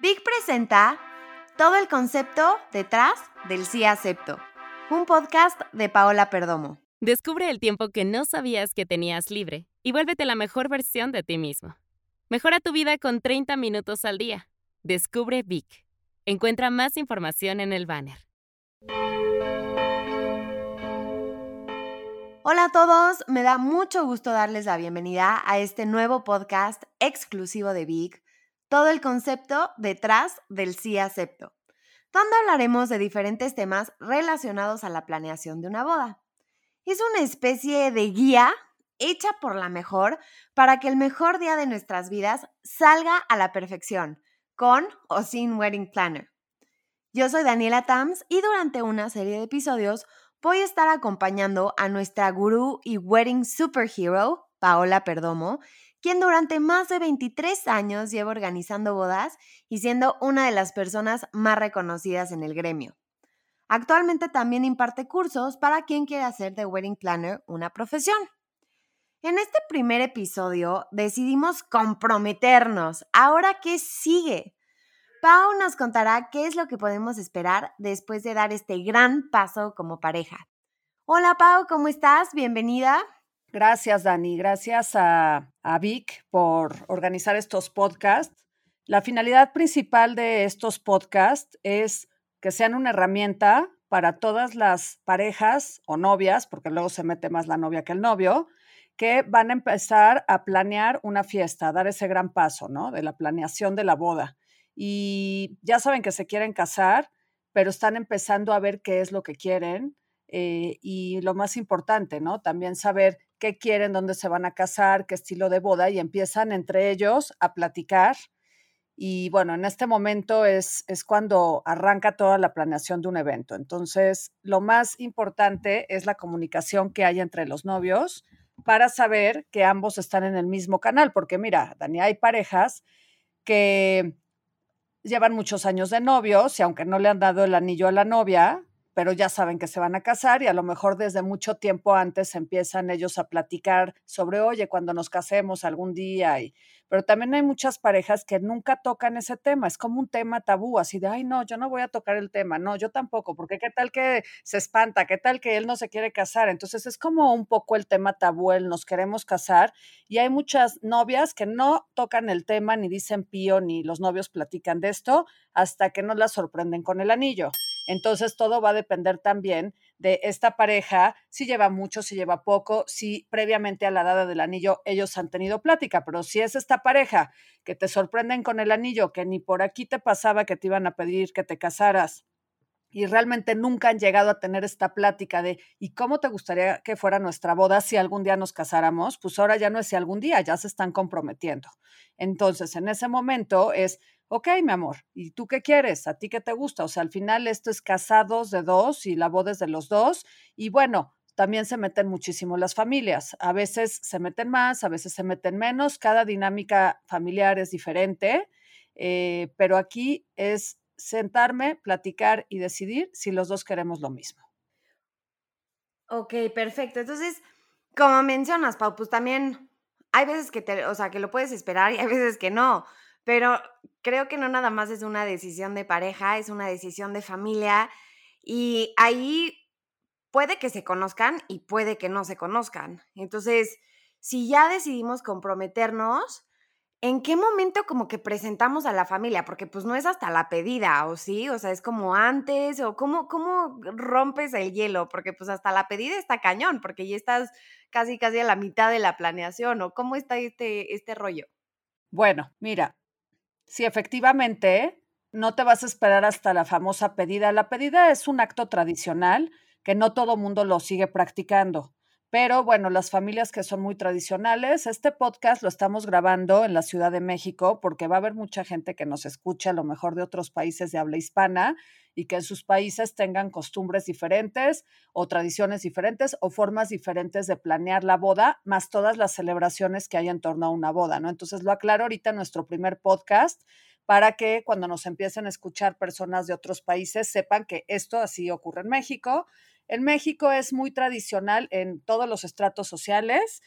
Big presenta todo el concepto detrás del sí acepto, un podcast de Paola Perdomo. Descubre el tiempo que no sabías que tenías libre y vuélvete la mejor versión de ti mismo. Mejora tu vida con 30 minutos al día. Descubre Vic. Encuentra más información en el banner. Hola a todos, me da mucho gusto darles la bienvenida a este nuevo podcast exclusivo de Vic, todo el concepto detrás del sí acepto, donde hablaremos de diferentes temas relacionados a la planeación de una boda. Es una especie de guía hecha por la mejor para que el mejor día de nuestras vidas salga a la perfección, con o sin wedding planner. Yo soy Daniela Tams y durante una serie de episodios voy a estar acompañando a nuestra gurú y wedding superhero, Paola Perdomo, quien durante más de 23 años lleva organizando bodas y siendo una de las personas más reconocidas en el gremio. Actualmente también imparte cursos para quien quiera hacer de wedding planner una profesión. En este primer episodio decidimos comprometernos. ¿Ahora qué sigue? Pau nos contará qué es lo que podemos esperar después de dar este gran paso como pareja. Hola Pau, ¿cómo estás? Bienvenida. Gracias Dani, gracias a, a Vic por organizar estos podcasts. La finalidad principal de estos podcasts es que sean una herramienta para todas las parejas o novias, porque luego se mete más la novia que el novio, que van a empezar a planear una fiesta, a dar ese gran paso, ¿no? De la planeación de la boda y ya saben que se quieren casar, pero están empezando a ver qué es lo que quieren eh, y lo más importante, ¿no? También saber qué quieren, dónde se van a casar, qué estilo de boda y empiezan entre ellos a platicar. Y bueno, en este momento es, es cuando arranca toda la planeación de un evento. Entonces, lo más importante es la comunicación que hay entre los novios para saber que ambos están en el mismo canal, porque mira, Dani, hay parejas que llevan muchos años de novios y aunque no le han dado el anillo a la novia, pero ya saben que se van a casar y a lo mejor desde mucho tiempo antes empiezan ellos a platicar sobre, oye, cuando nos casemos algún día. Pero también hay muchas parejas que nunca tocan ese tema, es como un tema tabú, así de, ay, no, yo no voy a tocar el tema, no, yo tampoco, porque qué tal que se espanta, qué tal que él no se quiere casar. Entonces es como un poco el tema tabú, el nos queremos casar y hay muchas novias que no tocan el tema, ni dicen pío, ni los novios platican de esto hasta que nos la sorprenden con el anillo. Entonces todo va a depender también de esta pareja, si lleva mucho, si lleva poco, si previamente a la dada del anillo ellos han tenido plática, pero si es esta pareja que te sorprenden con el anillo, que ni por aquí te pasaba que te iban a pedir que te casaras y realmente nunca han llegado a tener esta plática de ¿y cómo te gustaría que fuera nuestra boda si algún día nos casáramos? Pues ahora ya no es si algún día, ya se están comprometiendo. Entonces, en ese momento es, ok, mi amor, ¿y tú qué quieres? ¿A ti qué te gusta? O sea, al final esto es casados de dos y la boda es de los dos. Y bueno, también se meten muchísimo las familias. A veces se meten más, a veces se meten menos. Cada dinámica familiar es diferente, eh, pero aquí es sentarme, platicar y decidir si los dos queremos lo mismo. Ok, perfecto. Entonces, como mencionas, Pau, pues también hay veces que te, o sea, que lo puedes esperar y hay veces que no. Pero creo que no nada más es una decisión de pareja, es una decisión de familia y ahí puede que se conozcan y puede que no se conozcan. Entonces, si ya decidimos comprometernos, ¿en qué momento como que presentamos a la familia? Porque pues no es hasta la pedida, ¿o sí? O sea, es como antes, o cómo, cómo rompes el hielo, porque pues hasta la pedida está cañón, porque ya estás casi, casi a la mitad de la planeación, ¿o cómo está este, este rollo? Bueno, mira, Sí, efectivamente, no te vas a esperar hasta la famosa pedida. La pedida es un acto tradicional que no todo mundo lo sigue practicando. Pero bueno, las familias que son muy tradicionales, este podcast lo estamos grabando en la Ciudad de México porque va a haber mucha gente que nos escucha a lo mejor de otros países de habla hispana y que en sus países tengan costumbres diferentes o tradiciones diferentes o formas diferentes de planear la boda, más todas las celebraciones que hay en torno a una boda, ¿no? Entonces lo aclaro ahorita en nuestro primer podcast para que cuando nos empiecen a escuchar personas de otros países sepan que esto así ocurre en México en México es muy tradicional en todos los estratos sociales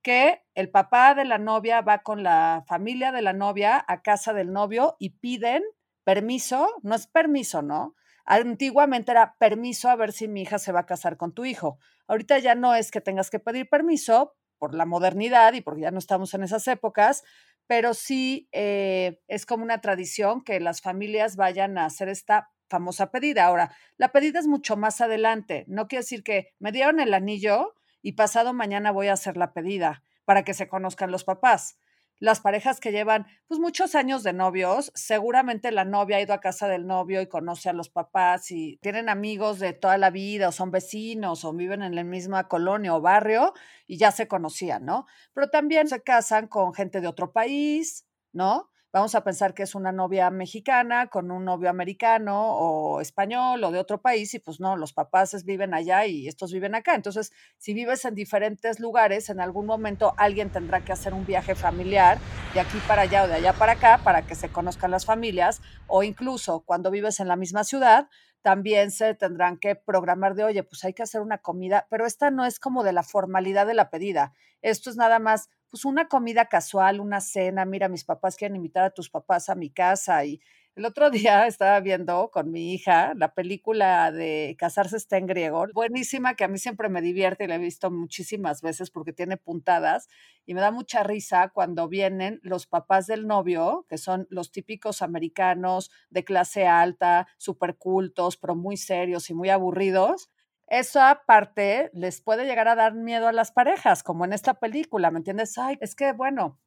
que el papá de la novia va con la familia de la novia a casa del novio y piden permiso, no es permiso, ¿no? Antiguamente era permiso a ver si mi hija se va a casar con tu hijo. Ahorita ya no es que tengas que pedir permiso por la modernidad y porque ya no estamos en esas épocas, pero sí eh, es como una tradición que las familias vayan a hacer esta famosa pedida. Ahora, la pedida es mucho más adelante. No quiere decir que me dieron el anillo y pasado mañana voy a hacer la pedida para que se conozcan los papás las parejas que llevan pues muchos años de novios, seguramente la novia ha ido a casa del novio y conoce a los papás y tienen amigos de toda la vida o son vecinos o viven en la misma colonia o barrio y ya se conocían, ¿no? Pero también se casan con gente de otro país, ¿no? Vamos a pensar que es una novia mexicana con un novio americano o español o de otro país y pues no, los papás viven allá y estos viven acá. Entonces, si vives en diferentes lugares, en algún momento alguien tendrá que hacer un viaje familiar de aquí para allá o de allá para acá para que se conozcan las familias o incluso cuando vives en la misma ciudad, también se tendrán que programar de, oye, pues hay que hacer una comida, pero esta no es como de la formalidad de la pedida. Esto es nada más, pues una comida casual, una cena, mira, mis papás quieren invitar a tus papás a mi casa y el otro día estaba viendo con mi hija la película de Casarse está en griego, buenísima que a mí siempre me divierte y la he visto muchísimas veces porque tiene puntadas y me da mucha risa cuando vienen los papás del novio, que son los típicos americanos de clase alta, súper cultos, pero muy serios y muy aburridos. Eso aparte les puede llegar a dar miedo a las parejas, como en esta película, ¿me entiendes? Ay, es que bueno,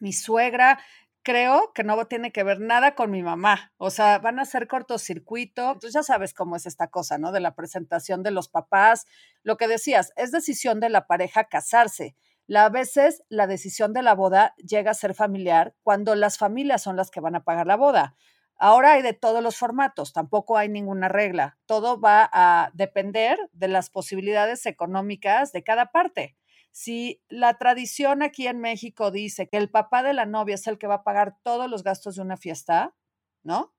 mi suegra creo que no tiene que ver nada con mi mamá. O sea, van a hacer cortocircuito. Entonces ya sabes cómo es esta cosa, ¿no? De la presentación de los papás. Lo que decías, es decisión de la pareja casarse. a veces la decisión de la boda llega a ser familiar cuando las familias son las que van a pagar la boda. Ahora hay de todos los formatos, tampoco hay ninguna regla. Todo va a depender de las posibilidades económicas de cada parte. Si la tradición aquí en México dice que el papá de la novia es el que va a pagar todos los gastos de una fiesta, ¿no?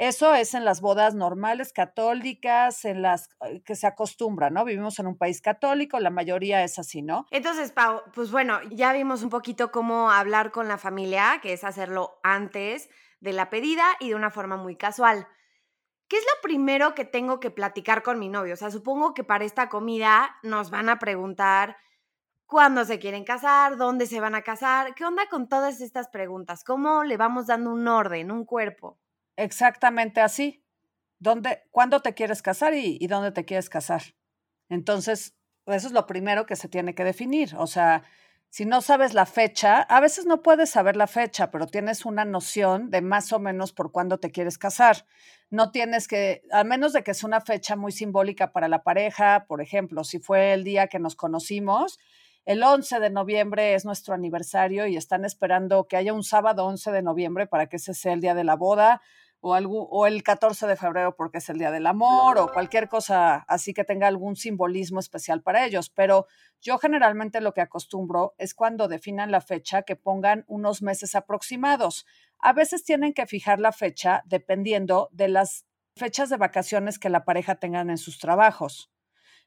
Eso es en las bodas normales católicas, en las eh, que se acostumbra, ¿no? Vivimos en un país católico, la mayoría es así, ¿no? Entonces, Pau, pues bueno, ya vimos un poquito cómo hablar con la familia, que es hacerlo antes de la pedida y de una forma muy casual. ¿Qué es lo primero que tengo que platicar con mi novio? O sea, supongo que para esta comida nos van a preguntar cuándo se quieren casar, dónde se van a casar, qué onda con todas estas preguntas, cómo le vamos dando un orden, un cuerpo. Exactamente así. ¿Dónde, ¿Cuándo te quieres casar y, dónde te quieres casar? Entonces, eso es lo primero que se tiene que definir. O sea, si no sabes la fecha, a veces no puedes saber la fecha, pero tienes una noción de más o menos por cuándo te quieres casar. No tienes que, a menos de que sea una fecha muy simbólica para la pareja, por ejemplo, si fue el día que nos conocimos, el 11 de noviembre es nuestro aniversario y están esperando que haya un sábado 11 de noviembre para que ese sea el día de la boda o, algo, o el 14 de febrero porque es el día del amor o cualquier cosa así que tenga algún simbolismo especial para ellos. Pero yo generalmente lo que acostumbro es cuando definan la fecha que pongan unos meses aproximados. A veces tienen que fijar la fecha dependiendo de las fechas de vacaciones que la pareja tengan en sus trabajos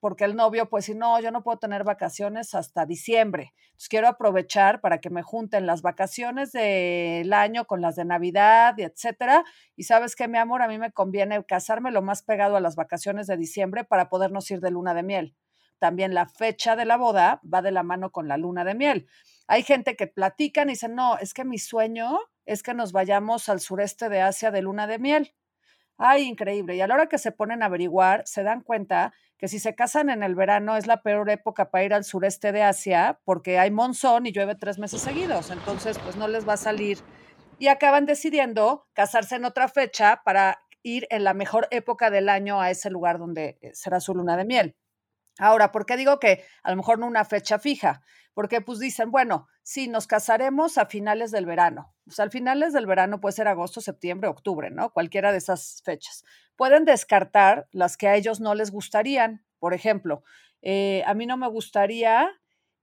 porque el novio, pues si no, yo no puedo tener vacaciones hasta diciembre. Entonces quiero aprovechar para que me junten las vacaciones del año con las de Navidad, etcétera. Y sabes que, mi amor, a mí me conviene casarme lo más pegado a las vacaciones de diciembre para podernos ir de luna de miel. También la fecha de la boda va de la mano con la luna de miel. Hay gente que platican y dicen, no, es que mi sueño es que nos vayamos al sureste de Asia de luna de miel. Ay, increíble. Y a la hora que se ponen a averiguar, se dan cuenta que si se casan en el verano es la peor época para ir al sureste de Asia porque hay monzón y llueve tres meses seguidos. Entonces, pues no les va a salir. Y acaban decidiendo casarse en otra fecha para ir en la mejor época del año a ese lugar donde eh, será su luna de miel. Ahora, ¿por qué digo que a lo mejor no una fecha fija? Porque pues dicen, bueno, sí, nos casaremos a finales del verano. O sea, al finales del verano puede ser agosto, septiembre, octubre, ¿no? Cualquiera de esas fechas. Pueden descartar las que a ellos no les gustarían. Por ejemplo, eh, a mí no me gustaría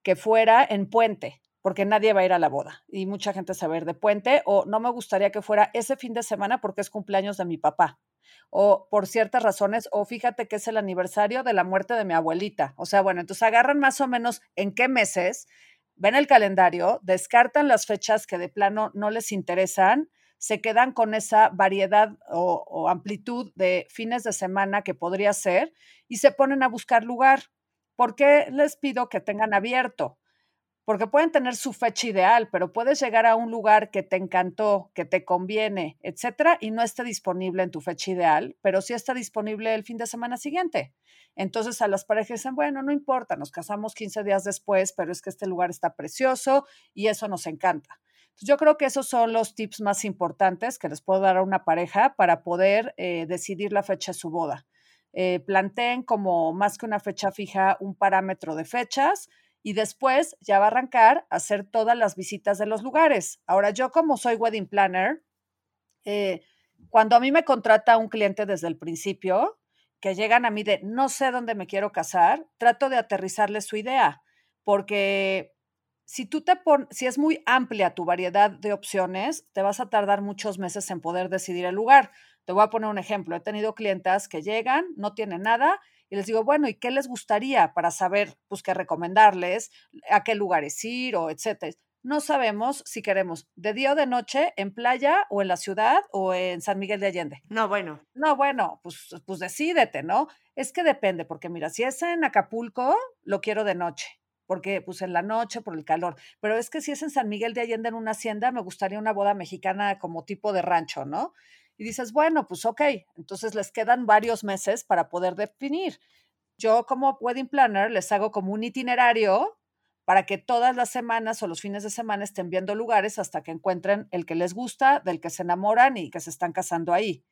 que fuera en puente, porque nadie va a ir a la boda y mucha gente se va a ir de puente, o no me gustaría que fuera ese fin de semana porque es cumpleaños de mi papá o por ciertas razones, o fíjate que es el aniversario de la muerte de mi abuelita. O sea, bueno, entonces agarran más o menos en qué meses ven el calendario, descartan las fechas que de plano no les interesan, se quedan con esa variedad o, amplitud de fines de semana que podría ser y se ponen a buscar lugar. ¿Por qué les pido que tengan abierto? Porque pueden tener su fecha ideal, pero puedes llegar a un lugar que te encantó, que te conviene, etcétera, y no esté disponible en tu fecha ideal, pero sí está disponible el fin de semana siguiente. Entonces a las parejas dicen, bueno, no importa, nos casamos 15 días después, pero es que este lugar está precioso y eso nos encanta. yo creo que esos son los tips más importantes que les puedo dar a una pareja para poder eh, decidir la fecha de su boda. Eh, planteen como más que una fecha fija un parámetro de fechas y después ya va a arrancar a hacer todas las visitas de los lugares. Ahora yo como soy wedding planner, eh, cuando a mí me contrata un cliente desde el principio, que llegan a mí de no sé dónde me quiero casar, trato de aterrizarle su idea, porque si tú te pones, si es muy amplia tu variedad de opciones, te vas a tardar muchos meses en poder decidir el lugar. Te voy a poner un ejemplo. He tenido clientas que llegan, no tienen nada y les digo, bueno, ¿y qué les gustaría para saber, pues, qué recomendarles, a qué lugares ir o etcétera? No sabemos si queremos de día o de noche, en playa o en la ciudad o en San Miguel de Allende. No, bueno. No, bueno, pues, pues decídete, ¿no? Es que depende, porque mira, si es en Acapulco, lo quiero de noche porque pues en la noche por el calor, pero es que si es en San Miguel de Allende en una hacienda, me gustaría una boda mexicana como tipo de rancho, ¿no? Y dices, bueno, pues ok, entonces les quedan varios meses para poder definir. Yo como wedding planner les hago como un itinerario para que todas las semanas o los fines de semana estén viendo lugares hasta que encuentren el que les gusta, del que se enamoran y que se están casando ahí.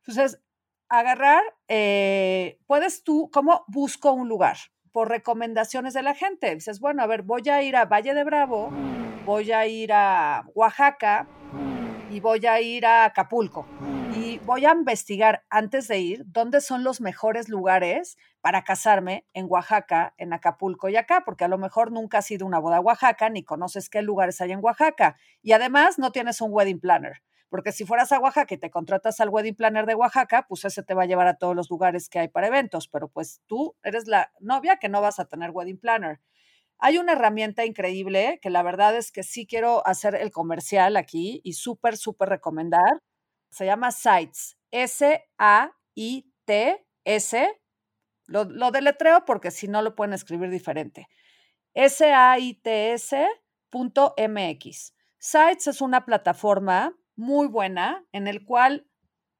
Entonces, agarrar, eh, puedes tú, ¿cómo busco un lugar? Por recomendaciones de la gente. Dices, bueno, a ver, voy a ir a Valle de Bravo, voy a ir a Oaxaca, y voy a ir a Acapulco y voy a investigar antes de ir dónde son los mejores lugares para casarme en Oaxaca, en Acapulco y acá, porque a lo mejor nunca has ido a una boda a Oaxaca ni conoces qué lugares hay en Oaxaca y además no tienes un wedding planner. Porque si fueras a Oaxaca y te contratas al wedding planner de Oaxaca, pues ese te va a llevar a todos los lugares que hay para eventos, pero pues tú eres la novia que no vas a tener wedding planner. Hay una herramienta increíble que la verdad es que sí quiero hacer el comercial aquí y súper, súper recomendar. Se llama Sites, S-A-I-T-S. Lo, lo deletreo porque si no lo pueden escribir diferente. S-A-I-T-S.mx. Sites es una plataforma muy buena en el cual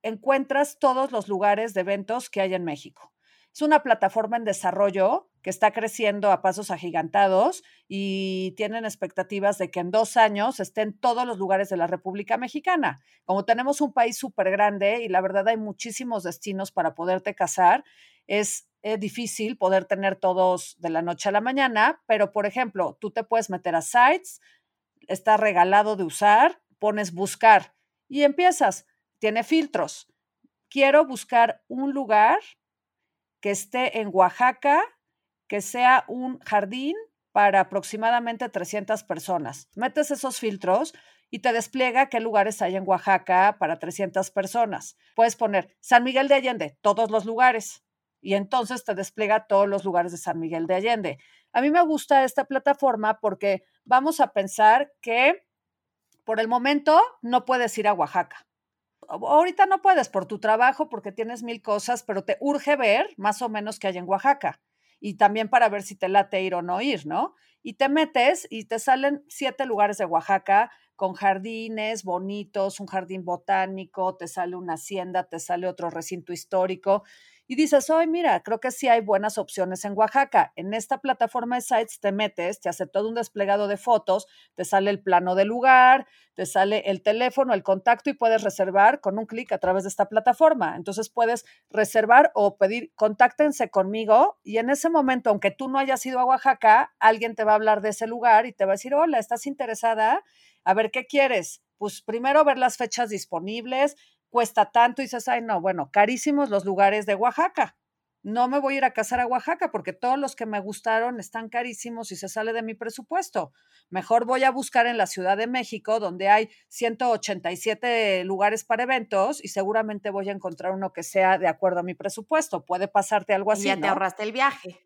encuentras todos los lugares de eventos que hay en México. Es una plataforma en desarrollo que está creciendo a pasos agigantados y tienen expectativas de que en dos años estén en todos los lugares de la República Mexicana. Como tenemos un país súper grande y la verdad hay muchísimos destinos para poderte casar, es eh, difícil poder tener todos de la noche a la mañana, pero por ejemplo, tú te puedes meter a sites, está regalado de usar, pones buscar y empiezas, tiene filtros. Quiero buscar un lugar que esté en Oaxaca, que sea un jardín para aproximadamente 300 personas. Metes esos filtros y te despliega qué lugares hay en Oaxaca para 300 personas. Puedes poner San Miguel de Allende, todos los lugares, y entonces te despliega todos los lugares de San Miguel de Allende. A mí me gusta esta plataforma porque vamos a pensar que por el momento no puedes ir a Oaxaca. Ahorita no puedes por tu trabajo, porque tienes mil cosas, pero te urge ver más o menos qué hay en Oaxaca y también para ver si te late ir o no ir, ¿no? Y te metes y te salen siete lugares de Oaxaca con jardines bonitos, un jardín botánico, te sale una hacienda, te sale otro recinto histórico y dices, hoy mira, creo que sí hay buenas opciones en Oaxaca. En esta plataforma de sites te metes, te hace todo un desplegado de fotos, te sale el plano del lugar, te sale el teléfono, el contacto y puedes reservar con un clic a través de esta plataforma. Entonces puedes reservar o pedir, contáctense conmigo y en ese momento, aunque tú no hayas ido a Oaxaca, alguien te va a hablar de ese lugar y te va a decir, hola, ¿estás interesada? A ver, ¿qué quieres? Pues primero ver las fechas disponibles, cuesta tanto y dices, ay, no, bueno, carísimos los lugares de Oaxaca. No me voy a ir a casar a Oaxaca porque todos los que me gustaron están carísimos y se sale de mi presupuesto. Mejor voy a buscar en la Ciudad de México, donde hay 187 lugares para eventos y seguramente voy a encontrar uno que sea de acuerdo a mi presupuesto. Puede pasarte algo así. ya te ahorraste el viaje.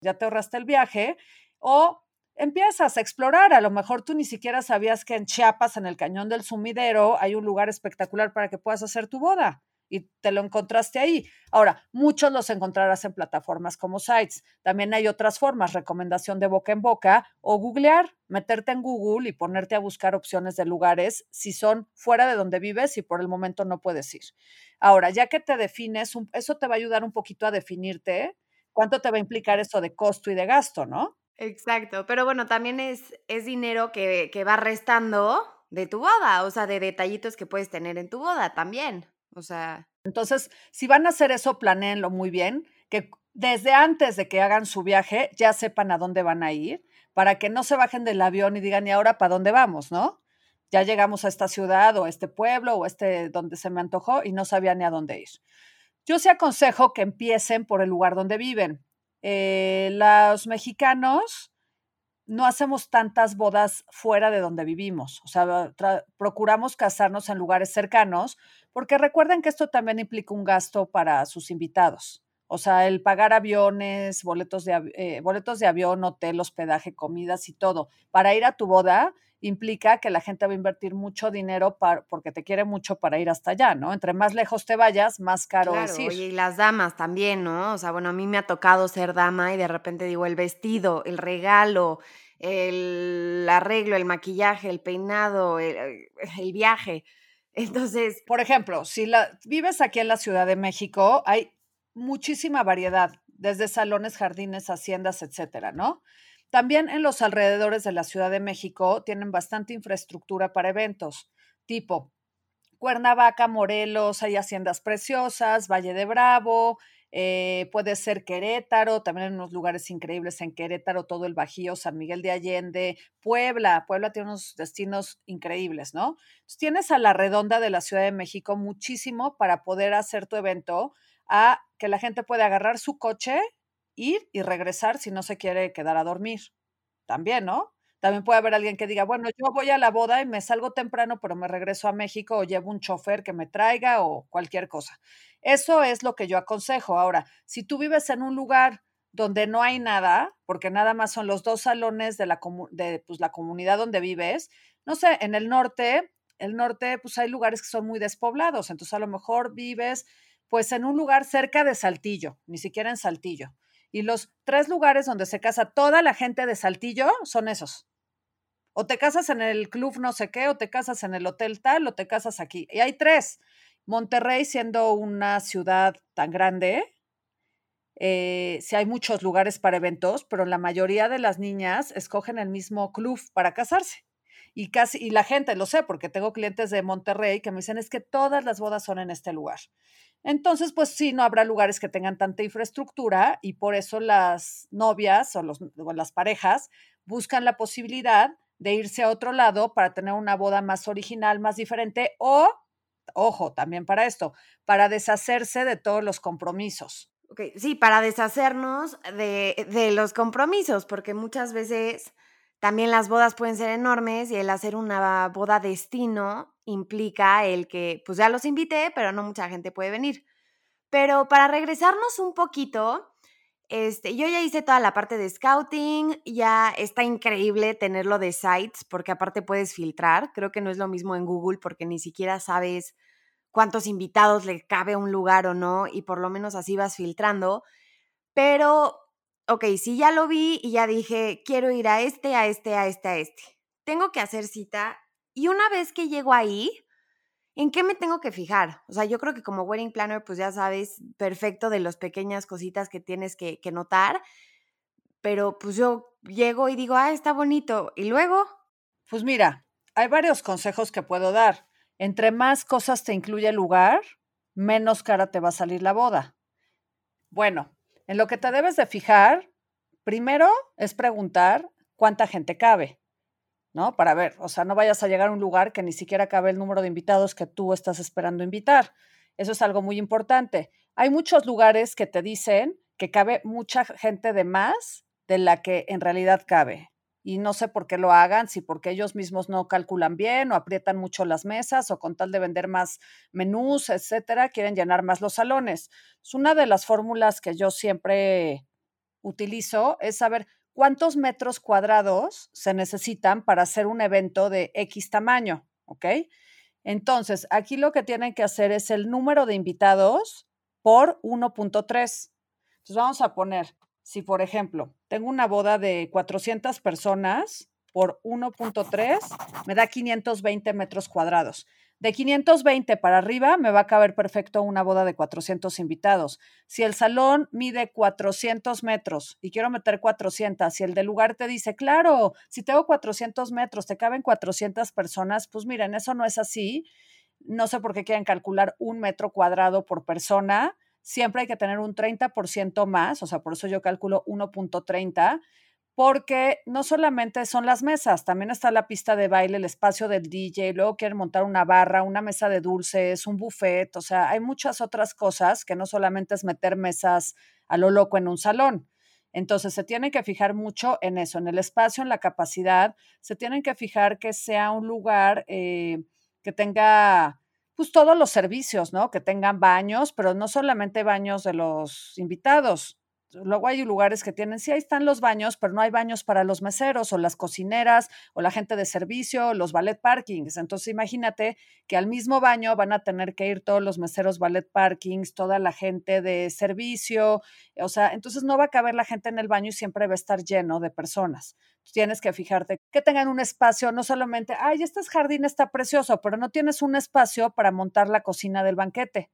Ya te ahorraste el viaje. O empiezas a explorar. A lo mejor tú ni siquiera sabías que en Chiapas, en el cañón del sumidero, hay un lugar espectacular para que puedas hacer tu boda y te lo encontraste ahí. Ahora, muchos los encontrarás en plataformas como Sites. También hay otras formas, recomendación de boca en boca o googlear, meterte en Google y ponerte a buscar opciones de lugares si son fuera de donde vives y por el momento no puedes ir. Ahora, ya que te defines, eso te va a ayudar un poquito a definirte cuánto te va a implicar eso de costo y de gasto, ¿no? Exacto, pero bueno, también es, es dinero que, que va restando de tu boda, o sea, de detallitos que puedes tener en tu boda también. O sea. Entonces, si van a hacer eso, planeenlo muy bien, que desde antes de que hagan su viaje ya sepan a dónde van a ir, para que no se bajen del avión y digan, ¿y ahora para dónde vamos? ¿No? Ya llegamos a esta ciudad o a este pueblo o a este donde se me antojó y no sabía ni a dónde ir. Yo sí aconsejo que empiecen por el lugar donde viven. Eh, los mexicanos no hacemos tantas bodas fuera de donde vivimos, o sea, procuramos casarnos en lugares cercanos, porque recuerden que esto también implica un gasto para sus invitados. O sea, el pagar aviones, boletos de, eh, boletos de avión, hotel, hospedaje, comidas y todo. Para ir a tu boda implica que la gente va a invertir mucho dinero porque te quiere mucho para ir hasta allá, ¿no? Entre más lejos te vayas, más caro es ir. y las damas también, ¿no? O sea, bueno, a mí me ha tocado ser dama y de repente digo, el vestido, el regalo, el arreglo, el maquillaje, el peinado, el, viaje. Entonces. Por ejemplo, si la, vives aquí en la Ciudad de México, hay muchísima variedad, desde salones, jardines, haciendas, etcétera, ¿no? También en los alrededores de la Ciudad de México tienen bastante infraestructura para eventos, tipo Cuernavaca, Morelos, hay haciendas preciosas, Valle de Bravo, eh, puede ser Querétaro, también hay unos lugares increíbles en Querétaro, todo el Bajío, San Miguel de Allende, Puebla, Puebla tiene unos destinos increíbles, ¿no? tienes a la redonda de la Ciudad de México muchísimo para poder hacer tu evento, a que la gente pueda agarrar su coche ir y regresar si no se quiere quedar a dormir. También, ¿no? También puede haber alguien que diga, bueno, yo voy a la boda y me salgo temprano, pero me regreso a México o llevo un chofer que me traiga o cualquier cosa. Eso es lo que yo aconsejo. Ahora, si tú vives en un lugar donde no hay nada, porque nada más son los dos salones de la, de, pues, la comunidad donde vives, no sé, en el norte, el norte, pues hay lugares que son muy despoblados, entonces a lo mejor vives pues en un lugar cerca de Saltillo, ni siquiera en Saltillo. Y los tres lugares donde se casa toda la gente de Saltillo son esos. O te casas en el club no sé qué, o te casas en el hotel tal, o te casas aquí. Y hay tres. Monterrey siendo una ciudad tan grande, eh, sí hay muchos lugares para eventos, pero la mayoría de las niñas escogen el mismo club para casarse. Y casi, y la gente, lo sé, porque tengo clientes de Monterrey que me dicen es que todas las bodas son en este lugar. Entonces, pues sí, no habrá lugares que tengan tanta infraestructura y por eso las novias o, las parejas buscan la posibilidad de irse a otro lado para tener una boda más original, más diferente o, ojo, también para esto, para deshacerse de todos los compromisos. Okay, sí, para deshacernos de, de los compromisos, porque muchas veces también las bodas pueden ser enormes y el hacer una boda destino implica el que, pues ya los invité, pero no mucha gente puede venir. Pero para regresarnos un poquito, este, yo ya hice toda la parte de scouting, ya está increíble tenerlo de sites, porque aparte puedes filtrar. Creo que no es lo mismo en Google porque ni siquiera sabes cuántos invitados le cabe a un lugar o no, y por lo menos así vas filtrando. Pero ok, sí ya lo vi y ya dije, quiero ir a este, a este, a este, a este. Tengo que hacer cita y una vez que llego ahí, ¿en qué me tengo que fijar? O sea, yo creo que como wedding planner, pues ya sabes perfecto de las pequeñas cositas que tienes que, que notar, pero pues yo llego y digo, ah, está bonito. ¿Y luego? Pues mira, hay varios consejos que puedo dar. Entre más cosas te incluye el lugar, menos cara te va a salir la boda. Bueno, en lo que te debes de fijar, primero es preguntar cuánta gente cabe, ¿no? Para ver, o sea, no vayas a llegar a un lugar que ni siquiera cabe el número de invitados que tú estás esperando invitar. Eso es algo muy importante. Hay muchos lugares que te dicen que cabe mucha gente de más de la que en realidad cabe y no sé por qué lo hagan, si porque ellos mismos no calculan bien o aprietan mucho las mesas o con tal de vender más menús, etcétera, quieren llenar más los salones. Es una de las fórmulas que yo siempre utilizo es saber cuántos metros cuadrados se necesitan para hacer un evento de X tamaño, ¿ok? Entonces, aquí lo que tienen que hacer es el número de invitados por 1.3. Entonces, vamos a poner, si por ejemplo, tengo una boda de 400 personas por 1.3, me da 520 metros cuadrados. De 520 para arriba me va a caber perfecto una boda de 400 invitados. Si el salón mide 400 metros y quiero meter 400, si el del lugar te dice, claro, si tengo 400 metros, te caben 400 personas, pues miren, eso no es así. No sé por qué quieren calcular un metro cuadrado por persona. Siempre hay que tener un 30% más, o sea, por eso yo calculo 1.30 porque no solamente son las mesas, también está la pista de baile, el espacio del DJ, luego quieren montar una barra, una mesa de dulces, un buffet, o sea, hay muchas otras cosas que no solamente es meter mesas a lo loco en un salón. Entonces, se tienen que fijar mucho en eso, en el espacio, en la capacidad, se tienen que fijar que sea un lugar eh, que tenga pues todos los servicios, ¿no? Que tengan baños, pero no solamente baños de los invitados, Luego hay lugares que tienen, sí, ahí están los baños, pero no hay baños para los meseros o las cocineras o la gente de servicio, los ballet parkings. Entonces imagínate que al mismo baño van a tener que ir todos los meseros ballet parkings, toda la gente de servicio. O sea, entonces no va a caber la gente en el baño y siempre va a estar lleno de personas. Tienes que fijarte que tengan un espacio, no solamente, ay, este jardín está precioso, pero no tienes un espacio para montar la cocina del banquete.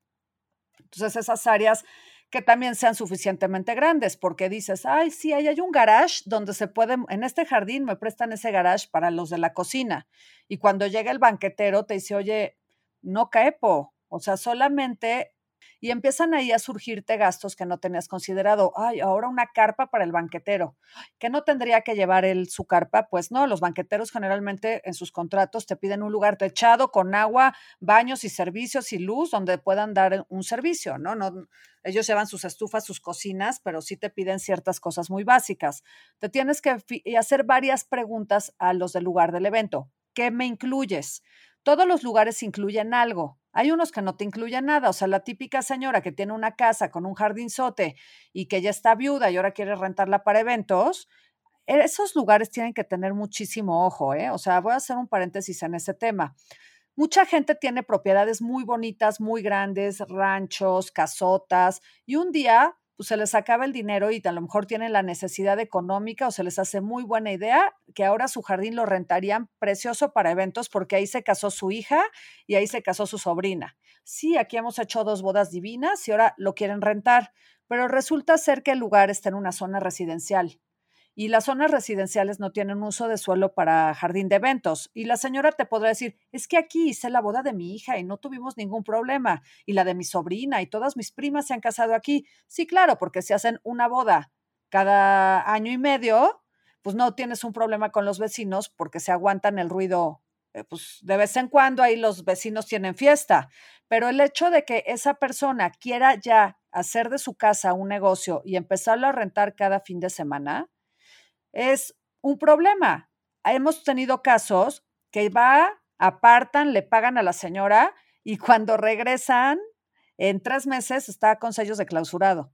Entonces esas áreas que también sean suficientemente grandes, porque dices, ay, sí, ahí hay un garage donde se puede, en este jardín me prestan ese garage para los de la cocina. Y cuando llega el banquetero te dice, oye, no caepo, o sea, solamente y empiezan ahí a surgirte gastos que no tenías considerado. Ay, ahora una carpa para el banquetero. ¿Que no tendría que llevar él su carpa? Pues no, los banqueteros generalmente en sus contratos te piden un lugar techado con agua, baños y servicios y luz donde puedan dar un servicio, ¿no? no ellos llevan sus estufas, sus cocinas, pero sí te piden ciertas cosas muy básicas. Te tienes que hacer varias preguntas a los del lugar del evento. ¿Qué me incluyes? Todos los lugares incluyen algo. Hay unos que no te incluyen nada, o sea, la típica señora que tiene una casa con un jardinzote y que ya está viuda y ahora quiere rentarla para eventos, esos lugares tienen que tener muchísimo ojo, ¿eh? O sea, voy a hacer un paréntesis en ese tema. Mucha gente tiene propiedades muy bonitas, muy grandes, ranchos, casotas, y un día pues se les acaba el dinero y a lo mejor tienen la necesidad económica o se les hace muy buena idea que ahora su jardín lo rentarían precioso para eventos porque ahí se casó su hija y ahí se casó su sobrina. Sí, aquí hemos hecho dos bodas divinas y ahora lo quieren rentar, pero resulta ser que el lugar está en una zona residencial y las zonas residenciales no tienen uso de suelo para jardín de eventos. Y la señora te podrá decir, es que aquí hice la boda de mi hija y no tuvimos ningún problema, y la de mi sobrina y todas mis primas se han casado aquí. Sí, claro, porque si hacen una boda cada año y medio, pues no tienes un problema con los vecinos porque se aguantan el ruido. Eh, pues de vez en cuando ahí los vecinos tienen fiesta, pero el hecho de que esa persona quiera ya hacer de su casa un negocio y empezarlo a rentar cada fin de semana, es un problema. Hemos tenido casos que va, apartan, le pagan a la señora y cuando regresan, en tres meses está con sellos de clausurado.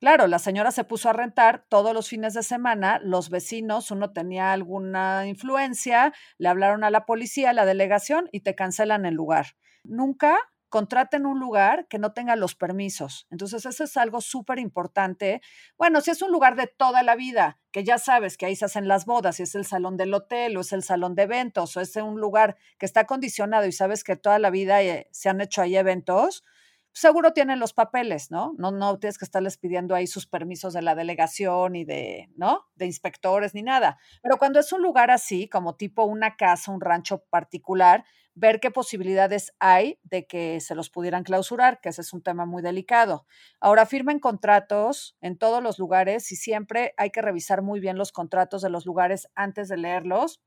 Claro, la señora se puso a rentar todos los fines de semana, los vecinos, uno tenía alguna influencia, le hablaron a la policía, a la delegación y te cancelan el lugar. Nunca contraten un lugar que no tenga los permisos. Entonces, eso es algo súper importante. Bueno, si es un lugar de toda la vida, que ya sabes que ahí se hacen las bodas, si es el salón del hotel o es el salón de eventos o es un lugar que está acondicionado y sabes que toda la vida eh, se han hecho ahí eventos, seguro tienen los papeles, ¿no? ¿no? No tienes que estarles pidiendo ahí sus permisos de la delegación y de, ¿no? De inspectores ni nada. Pero cuando es un lugar así, como tipo una casa, un rancho particular, ver qué posibilidades hay de que se los pudieran clausurar, que ese es un tema muy delicado. Ahora firmen contratos en todos los lugares y siempre hay que revisar muy bien los contratos de los lugares antes de leerlos,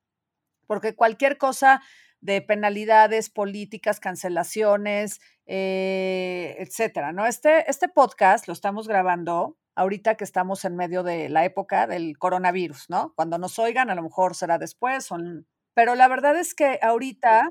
porque cualquier cosa de penalidades políticas, cancelaciones, eh, etcétera, ¿no? Este, este podcast lo estamos grabando ahorita que estamos en medio de la época del coronavirus, ¿no? Cuando nos oigan, a lo mejor será después, son... pero la verdad es que ahorita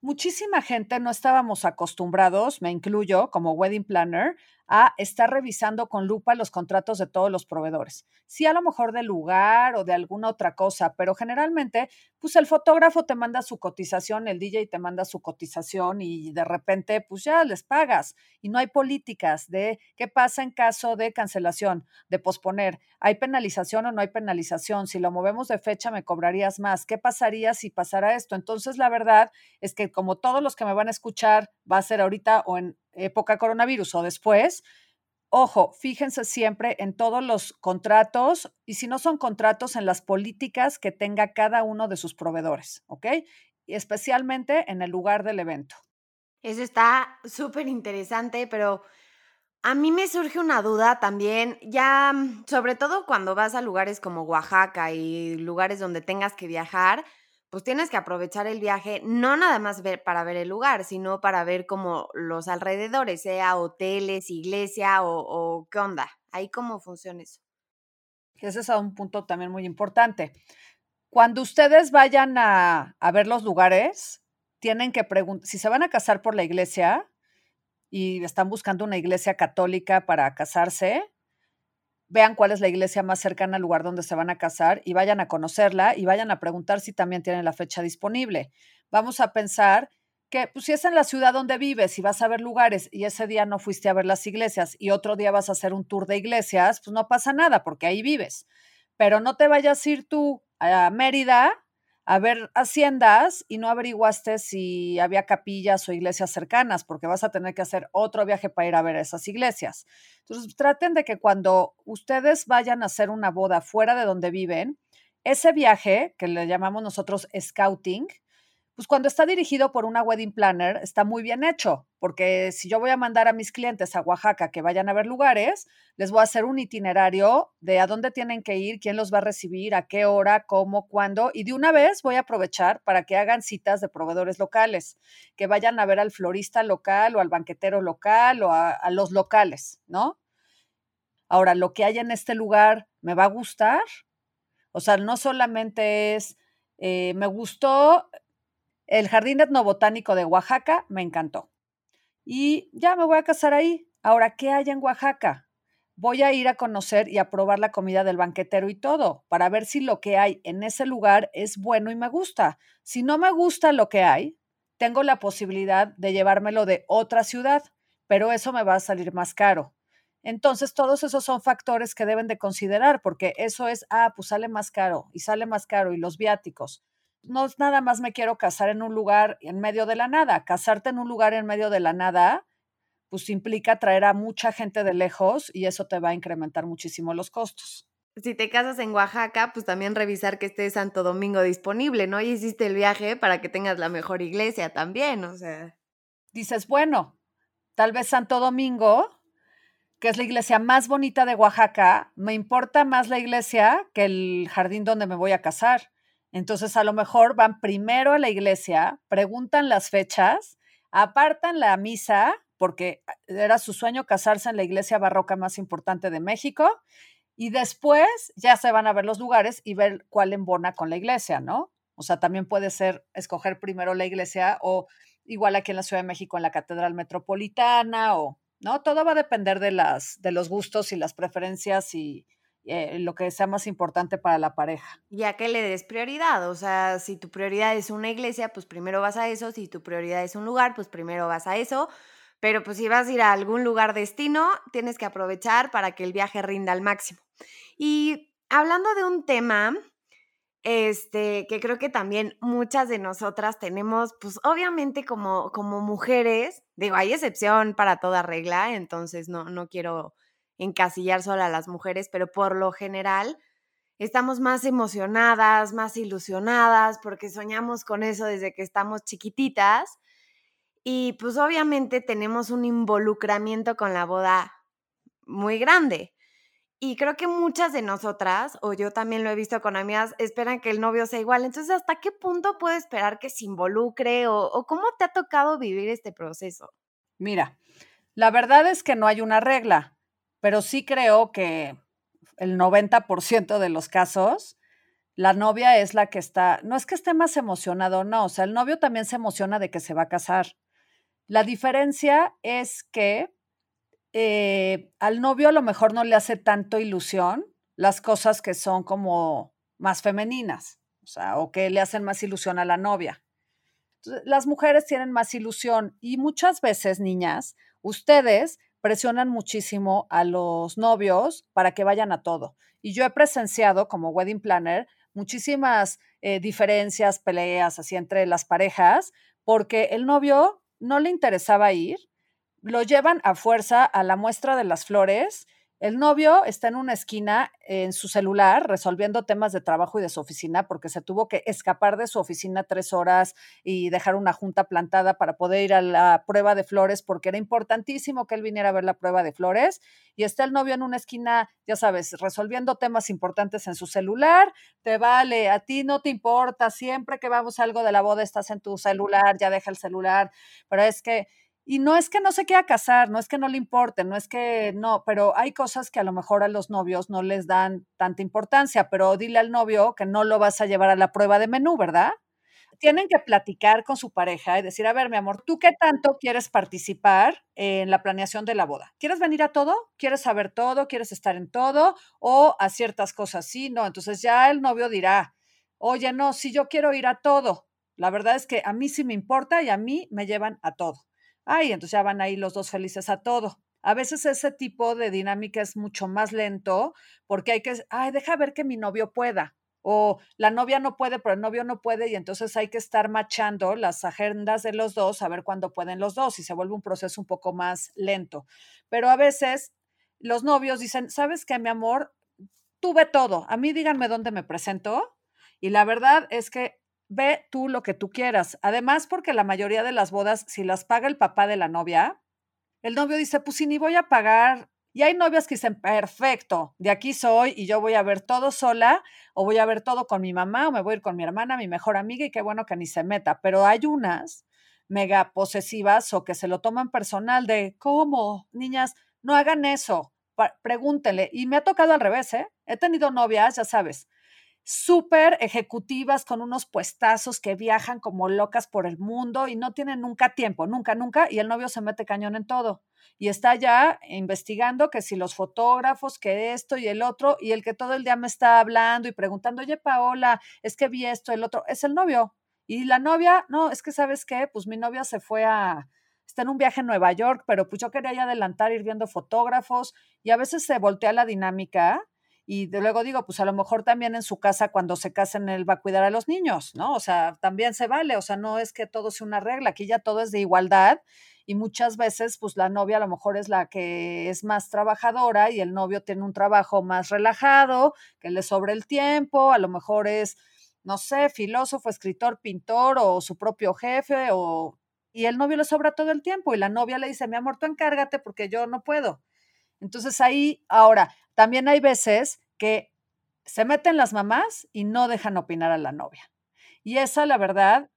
muchísima gente no estábamos acostumbrados, me incluyo como wedding planner, a estar revisando con lupa los contratos de todos los proveedores. Sí, a lo mejor de lugar o de alguna otra cosa, pero generalmente, pues el fotógrafo te manda su cotización, el DJ te manda su cotización y de repente, pues ya les pagas. Y no hay políticas de qué pasa en caso de cancelación, de posponer. ¿Hay penalización o no hay penalización? Si lo movemos de fecha, me cobrarías más. ¿Qué pasaría si pasara esto? Entonces, la verdad es que como todos los que me van a escuchar va a ser ahorita o en época coronavirus o después, ojo, fíjense siempre en todos los contratos y si no son contratos, en las políticas que tenga cada uno de sus proveedores, ¿ok? Y especialmente en el lugar del evento. Eso está súper interesante, pero a mí me surge una duda también, ya sobre todo cuando vas a lugares como Oaxaca y lugares donde tengas que viajar, pues tienes que aprovechar el viaje, no nada más ver, para ver el lugar, sino para ver como los alrededores, sea hoteles, iglesia o, qué onda. Ahí cómo funciona eso. Ese es un punto también muy importante. Cuando ustedes vayan a, a ver los lugares, tienen que preguntar, si se van a casar por la iglesia y están buscando una iglesia católica para casarse, vean cuál es la iglesia más cercana al lugar donde se van a casar y vayan a conocerla y vayan a preguntar si también tienen la fecha disponible. Vamos a pensar que pues, si es en la ciudad donde vives y vas a ver lugares y ese día no fuiste a ver las iglesias y otro día vas a hacer un tour de iglesias, pues no pasa nada porque ahí vives. Pero no te vayas a ir tú a Mérida a ver haciendas y no averiguaste si había capillas o iglesias cercanas, porque vas a tener que hacer otro viaje para ir a ver esas iglesias. Entonces, traten de que cuando ustedes vayan a hacer una boda fuera de donde viven, ese viaje, que le llamamos nosotros scouting, pues cuando está dirigido por una wedding planner, está muy bien hecho, porque si yo voy a mandar a mis clientes a Oaxaca que vayan a ver lugares, les voy a hacer un itinerario de a dónde tienen que ir, quién los va a recibir, a qué hora, cómo, cuándo, y de una vez voy a aprovechar para que hagan citas de proveedores locales, que vayan a ver al florista local o al banquetero local o a, los locales, ¿no? Ahora, lo que hay en este lugar me va a gustar. O sea, no solamente es, eh, me gustó el Jardín Etnobotánico de Oaxaca me encantó. Y ya me voy a casar ahí. Ahora, ¿qué hay en Oaxaca? Voy a ir a conocer y a probar la comida del banquetero y todo, para ver si lo que hay en ese lugar es bueno y me gusta. Si no me gusta lo que hay, tengo la posibilidad de llevármelo de otra ciudad, pero eso me va a salir más caro. Entonces, todos esos son factores que deben de considerar, porque eso es, ah, pues sale más caro y sale más caro y los viáticos no es nada más me quiero casar en un lugar en medio de la nada. Casarte en un lugar en medio de la nada, pues implica traer a mucha gente de lejos y eso te va a incrementar muchísimo los costos. Si te casas en Oaxaca, pues también revisar que esté Santo Domingo disponible, ¿no? Y hiciste el viaje para que tengas la mejor iglesia también, o sea. Dices, bueno, tal vez Santo Domingo, que es la iglesia más bonita de Oaxaca, me importa más la iglesia que el jardín donde me voy a casar. Entonces, a lo mejor van primero a la iglesia, preguntan las fechas, apartan la misa, porque era su sueño casarse en la iglesia barroca más importante de México, y después ya se van a ver los lugares y ver cuál embona con la iglesia, ¿no? O sea, también puede ser escoger primero la iglesia o igual aquí en la Ciudad de México en la Catedral Metropolitana o, ¿no? Todo va a depender de, las, de los gustos y las preferencias y, eh, lo que sea más importante para la pareja. Ya que le des prioridad, o sea, si tu prioridad es una iglesia, pues primero vas a eso, si tu prioridad es un lugar, pues primero vas a eso, pero pues si vas a ir a algún lugar destino, tienes que aprovechar para que el viaje rinda al máximo. Y hablando de un tema, este, que creo que también muchas de nosotras tenemos, pues obviamente como, como mujeres, digo, hay excepción para toda regla, entonces no, no quiero encasillar solo a las mujeres, pero por lo general estamos más emocionadas, más ilusionadas, porque soñamos con eso desde que estamos chiquititas. Y pues obviamente tenemos un involucramiento con la boda muy grande. Y creo que muchas de nosotras, o yo también lo he visto con amigas, esperan que el novio sea igual. Entonces, ¿hasta qué punto puedo esperar que se involucre o, o cómo te ha tocado vivir este proceso? Mira, la verdad es que no hay una regla pero sí creo que el 90% de los casos, la novia es la que está, no es que esté más emocionado, no, o sea, el novio también se emociona de que se va a casar. La diferencia es que eh, al novio a lo mejor no le hace tanto ilusión las cosas que son como más femeninas, o sea, o que le hacen más ilusión a la novia. las mujeres tienen más ilusión y muchas veces, niñas, ustedes presionan muchísimo a los novios para que vayan a todo. Y yo he presenciado como wedding planner muchísimas eh, diferencias, peleas así entre las parejas, porque el novio no le interesaba ir, lo llevan a fuerza a la muestra de las flores el novio está en una esquina en su celular resolviendo temas de trabajo y de su oficina porque se tuvo que escapar de su oficina tres horas y dejar una junta plantada para poder ir a la prueba de flores porque era importantísimo que él viniera a ver la prueba de flores. Y está el novio en una esquina, ya sabes, resolviendo temas importantes en su celular. Te vale, a ti no te importa, siempre que vamos a algo de la boda estás en tu celular, ya deja el celular. Pero es que y no es que no se quiera casar, no es que no le importe, no es que no, pero hay cosas que a lo mejor a los novios no les dan tanta importancia, pero dile al novio que no lo vas a llevar a la prueba de menú, ¿verdad? Tienen que platicar con su pareja y decir, a ver, mi amor, ¿tú qué tanto quieres participar en la planeación de la boda? ¿Quieres venir a todo? ¿Quieres saber todo? ¿Quieres estar en todo? ¿O a ciertas cosas sí? No, entonces ya el novio dirá, oye, no, si yo quiero ir a todo. La verdad es que a mí sí me importa y a mí me llevan a todo ay, entonces ya van ahí los dos felices a todo. A veces ese tipo de dinámica es mucho más lento porque hay que, ay, deja ver que mi novio pueda. O la novia no puede, pero el novio no puede y entonces hay que estar machando las agendas de los dos a ver cuándo pueden los dos y se vuelve un proceso un poco más lento. Pero a veces los novios dicen, ¿sabes qué, mi amor? Tuve todo. A mí díganme dónde me presento. Y la verdad es que ve tú lo que tú quieras. Además, porque la mayoría de las bodas, si las paga el papá de la novia, el novio dice, pues si ni voy a pagar. Y hay novias que dicen, perfecto, de aquí soy y yo voy a ver todo sola o voy a ver todo con mi mamá o me voy a ir con mi hermana, mi mejor amiga y qué bueno que ni se meta. Pero hay unas mega posesivas o que se lo toman personal de, ¿cómo? Niñas, no hagan eso, pregúntenle. Y me ha tocado al revés, ¿eh? He tenido novias, ya sabes, súper ejecutivas con unos puestazos que viajan como locas por el mundo y no tienen nunca tiempo, nunca, nunca, y el novio se mete cañón en todo. Y está ya investigando que si los fotógrafos, que esto y el otro, y el que todo el día me está hablando y preguntando, oye, Paola, es que vi esto, el otro, es el novio. Y la novia, no, es que sabes qué, pues mi novia se fue a, está en un viaje en Nueva York, pero pues yo quería ya adelantar ir viendo fotógrafos y a veces se voltea la dinámica y luego digo, pues a lo mejor también en su casa cuando se casen él va a cuidar a los niños, ¿no? O sea, también se vale, o sea, no es que todo sea una regla, aquí ya todo es de igualdad y muchas veces pues la novia a lo mejor es la que es más trabajadora y el novio tiene un trabajo más relajado, que le sobre el tiempo, a lo mejor es, no sé, filósofo, escritor, pintor o su propio jefe o... Y el novio le sobra todo el tiempo y la novia le dice, mi amor, tú encárgate porque yo no puedo. Entonces ahí, ahora, también hay veces que se meten las mamás y no dejan opinar a la novia. Y esa, la verdad,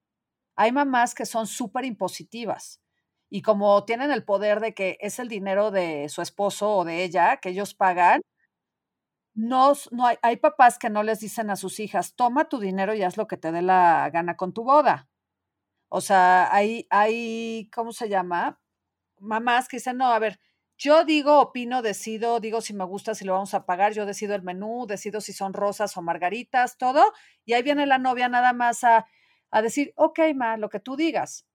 hay mamás que son súper impositivas. Y como tienen el poder de que es el dinero de su esposo o de ella que ellos pagan, no, no hay, hay papás que no les dicen a sus hijas, toma tu dinero y haz lo que te dé la gana con tu boda. O sea, hay, hay, ¿cómo se llama? Mamás que dicen, no, a ver, yo digo, opino, decido, digo si me gusta, si lo vamos a pagar, yo decido el menú, decido si son rosas o margaritas, todo. Y ahí viene la novia nada más a, a decir, ok, ma, lo que tú digas.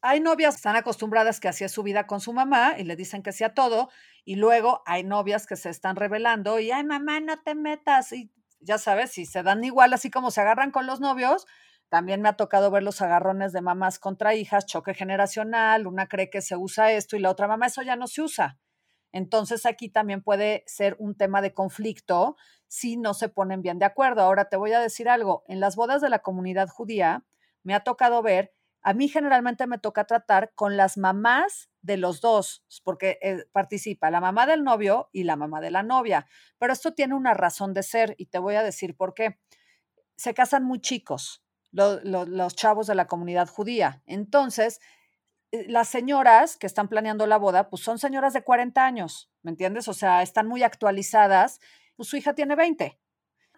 Hay novias que están acostumbradas que hacía su vida con su mamá y le dicen que sea todo, y luego hay novias que se están revelando y, ay, mamá, no te metas. Y ya sabes, si se dan igual, así como se agarran con los novios, también me ha tocado ver los agarrones de mamás contra hijas, choque generacional, una cree que se usa esto y la otra mamá, eso ya no se usa. Entonces aquí también puede ser un tema de conflicto si no se ponen bien de acuerdo. Ahora te voy a decir algo, en las bodas de la comunidad judía me ha tocado ver, a mí generalmente me toca tratar con las mamás de los dos, porque eh, participa la mamá del novio y la mamá de la novia, pero esto tiene una razón de ser y te voy a decir por qué. Se casan muy chicos, los chavos de la comunidad judía. Entonces, eh, las señoras que están planeando la boda, pues son señoras de 40 años, ¿me entiendes? O sea, están muy actualizadas, pues su hija tiene 20.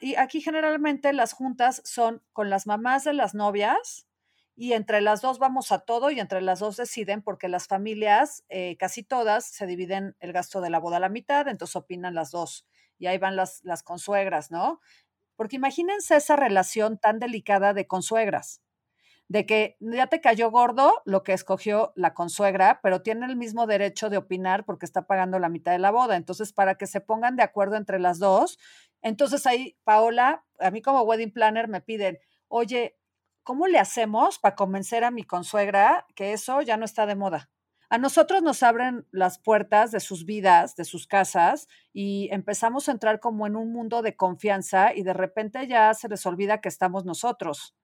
Y aquí generalmente las juntas son con las mamás de las novias y entre las dos vamos a todo y entre las dos deciden porque las familias, eh, casi todas, se dividen el gasto de la boda a la mitad, entonces opinan las dos y ahí van las, las consuegras, ¿no? Porque imagínense esa relación tan delicada de consuegras de que ya te cayó gordo lo que escogió la consuegra, pero tiene el mismo derecho de opinar porque está pagando la mitad de la boda. Entonces, para que se pongan de acuerdo entre las dos, entonces ahí, Paola, a mí como wedding planner me piden, oye, ¿cómo le hacemos para convencer a mi consuegra que eso ya no está de moda? A nosotros nos abren las puertas de sus vidas, de sus casas, y empezamos a entrar como en un mundo de confianza y de repente ya se les olvida que estamos nosotros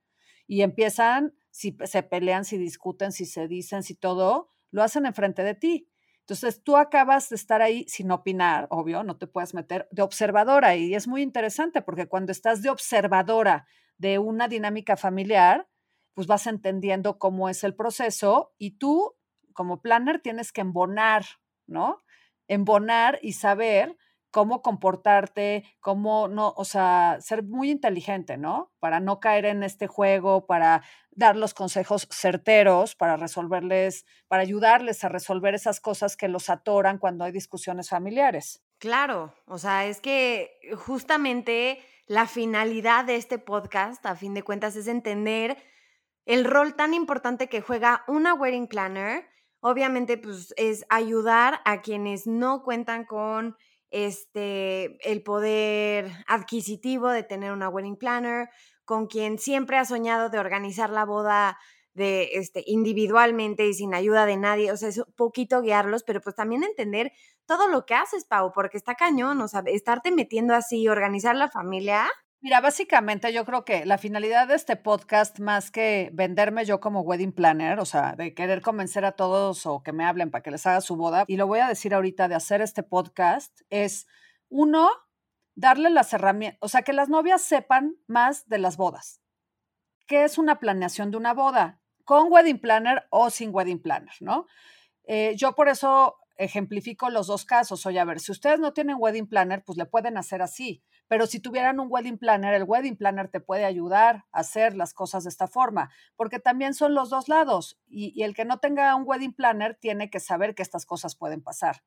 y empiezan, si se pelean, si discuten, si se dicen, si todo, lo hacen enfrente de ti. Entonces tú acabas de estar ahí sin opinar, obvio, no te puedes meter de observadora y es muy interesante porque cuando estás de observadora de una dinámica familiar, pues vas entendiendo cómo es el proceso y tú como planner tienes que embonar, ¿no? Embonar y saber cómo comportarte, cómo no, o sea, ser muy inteligente, ¿no? Para no caer en este juego, para dar los consejos certeros, para resolverles, para ayudarles a resolver esas cosas que los atoran cuando hay discusiones familiares. Claro, o sea, es que justamente la finalidad de este podcast, a fin de cuentas, es entender el rol tan importante que juega una wedding planner. Obviamente, pues es ayudar a quienes no cuentan con este, el poder adquisitivo de tener una wedding planner, con quien siempre ha soñado de organizar la boda de este individualmente y sin ayuda de nadie, o sea, es un poquito guiarlos, pero pues también entender todo lo que haces, Pau, porque está cañón, o sea, estarte metiendo así, organizar la familia, Mira, básicamente yo creo que la finalidad de este podcast, más que venderme yo como wedding planner, o sea, de querer convencer a todos o que me hablen para que les haga su boda, y lo voy a decir ahorita de hacer este podcast, es uno, darle las herramientas, o sea, que las novias sepan más de las bodas. ¿Qué es una planeación de una boda? Con wedding planner o sin wedding planner, ¿no? Eh, yo por eso ejemplifico los dos casos. Oye, a ver, si ustedes no tienen wedding planner, pues le pueden hacer así pero si tuvieran un wedding planner, el wedding planner te puede ayudar a hacer las cosas de esta forma, porque también son los dos lados. Y, el que no tenga un wedding planner tiene que saber que estas cosas pueden pasar.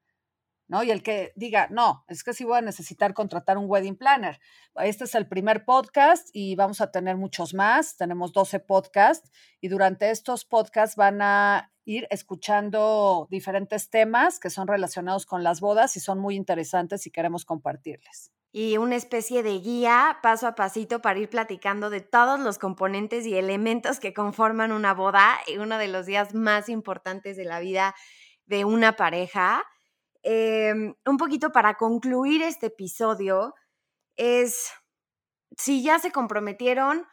¿No? Y el que diga, no, es que sí voy a necesitar contratar un wedding planner. Este es el primer podcast y vamos a tener muchos más. Tenemos 12 podcasts y durante estos podcasts van a ir escuchando diferentes temas que son relacionados con las bodas y son muy interesantes y queremos compartirles y una especie de guía paso a pasito para ir platicando de todos los componentes y elementos que conforman una boda y uno de los días más importantes de la vida de una pareja. Em, un poquito para concluir este episodio es, si ya se comprometieron,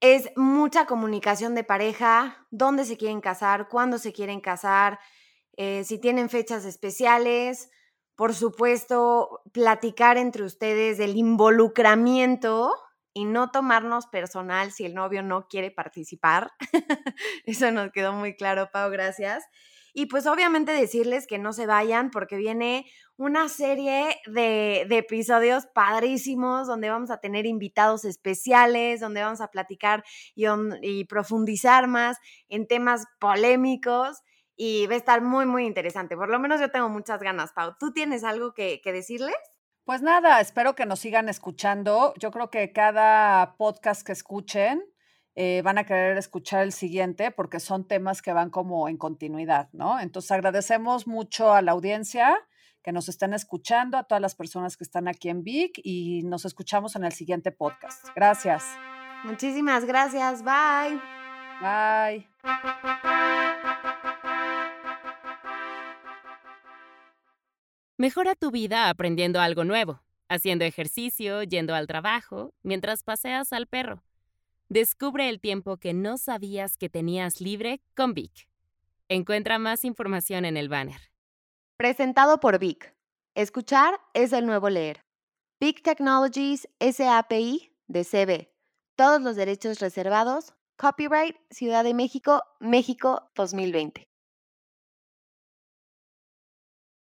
es mucha comunicación de pareja, dónde se quieren casar, cuándo se quieren casar, eh, si tienen fechas especiales, por supuesto, platicar entre ustedes del involucramiento y no tomarnos personal si el novio no quiere participar. Eso nos quedó muy claro, Pau, gracias. Y pues obviamente decirles que no se vayan porque viene una serie de, episodios padrísimos donde vamos a tener invitados especiales, donde vamos a platicar y, profundizar más en temas polémicos y va a estar muy, muy interesante. Por lo menos yo tengo muchas ganas, Pau. ¿Tú tienes algo que, decirles? Pues nada, espero que nos sigan escuchando. Yo creo que cada podcast que escuchen eh, van a querer escuchar el siguiente porque son temas que van como en continuidad, ¿no? Entonces agradecemos mucho a la audiencia que nos estén escuchando, a todas las personas que están aquí en VIC y nos escuchamos en el siguiente podcast. Gracias. Muchísimas gracias. Bye. Bye. Mejora tu vida aprendiendo algo nuevo, haciendo ejercicio, yendo al trabajo, mientras paseas al perro. Descubre el tiempo que no sabías que tenías libre con Vic. Encuentra más información en el banner. Presentado por Vic. Escuchar es el nuevo leer. Vic Technologies SAPI de CB. Todos los derechos reservados. Copyright Ciudad de México, México 2020.